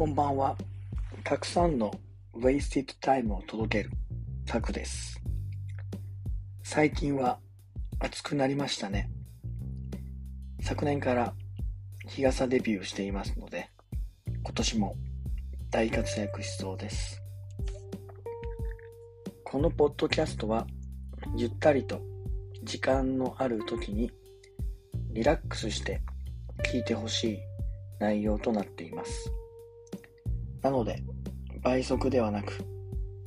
こんばんは。たくさんの Wasted Time を届けるタクです。最近は暑くなりましたね。昨年から日傘デビューしていますので、今年も大活躍しそうです。このポッドキャストはゆったりと時間のある時にリラックスして聞いてほしい内容となっています。なので、倍速ではなく、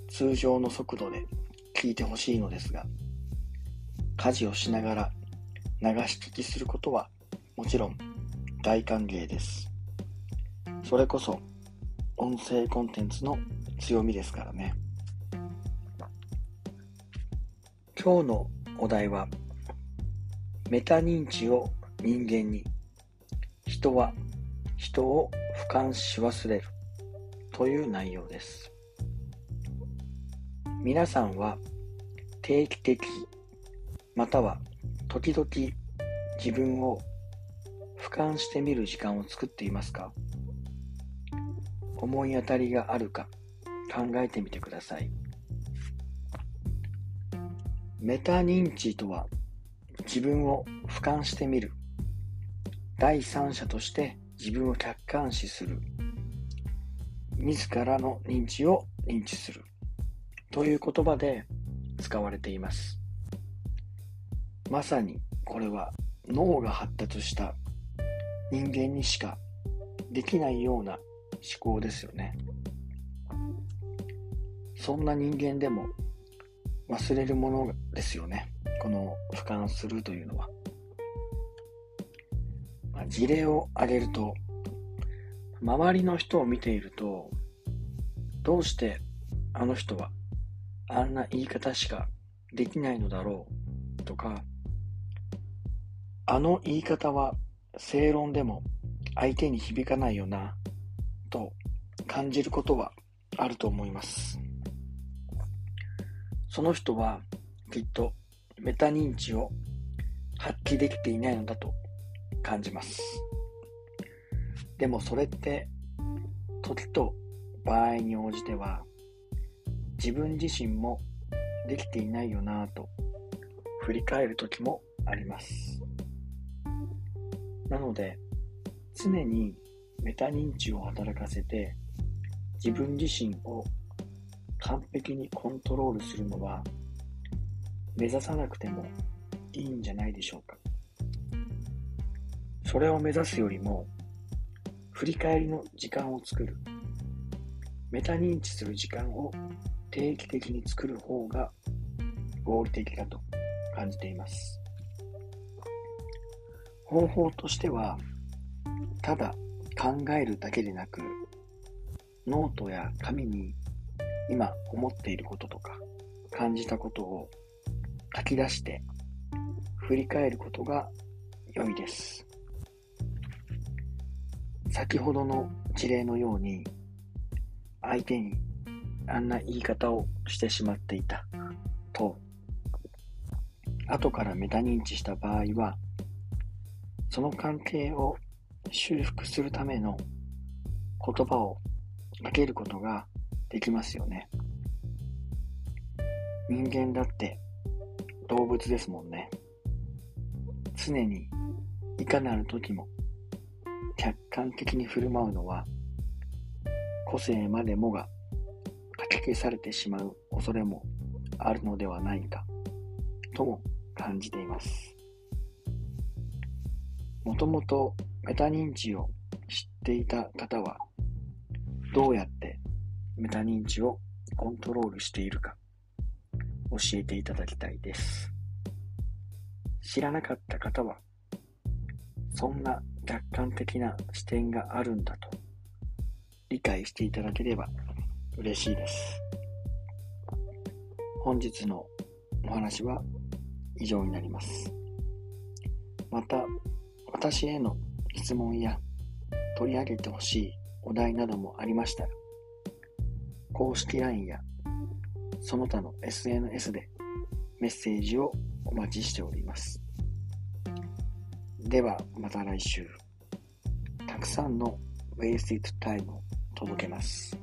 通常の速度で聞いてほしいのですが、家事をしながら流し聞きすることはもちろん大歓迎です。それこそ音声コンテンツの強みですからね。今日のお題は、メタ認知を人間に、人は人を俯瞰し忘れる。という内容です。皆さんは定期的または時々自分を俯瞰してみる時間を作っていますか？思い当たりがあるか考えてみてください。メタ認知とは自分を俯瞰してみる第三者として自分を客観視する自らの認知を認知するという言葉で使われています。まさにこれは脳が発達した人間にしかできないような思考ですよね。そんな人間でも忘れるものですよね。この俯瞰するというのは。まあ、事例を挙げると、周りの人を見ていると、どうしてあの人はあんな言い方しかできないのだろうとか、あの言い方は正論でも相手に響かないよなと感じることはあると思います。その人はきっとメタ認知を発揮できていないのだと感じます。でもそれって時と場合に応じては自分自身もできていないよなぁと振り返る時もあります。なので常にメタ認知を働かせて自分自身を完璧にコントロールするのは目指さなくてもいいんじゃないでしょうか。それを目指すよりも振り返りの時間を作るメタ認知する時間を定期的に作る方が合理的だと感じています。方法としては、ただ考えるだけでなく、ノートや紙に今思っていることとか感じたことを書き出して振り返ることが良いです。先ほどの事例のように相手にあんな言い方をしてしまっていたと後からメタ認知した場合はその関係を修復するための言葉をかけることができますよね。人間だって動物ですもんね。常にいかなる時も客観的に振る舞うのは個性までもがかき消されてしまう恐れもあるのではないかとも感じています。もともとメタ認知を知っていた方はどうやってメタ認知をコントロールしているか教えていただきたいです。知らなかった方はそんな客観的な視点があるんだと理解していただければ嬉しいです。本日のお話は以上になります。また、私への質問や取り上げてほしいお題などもありましたら、公式 LINE やその他の SNS でメッセージをお待ちしております。ではまた来週、たくさんの Wasted Time を届けます。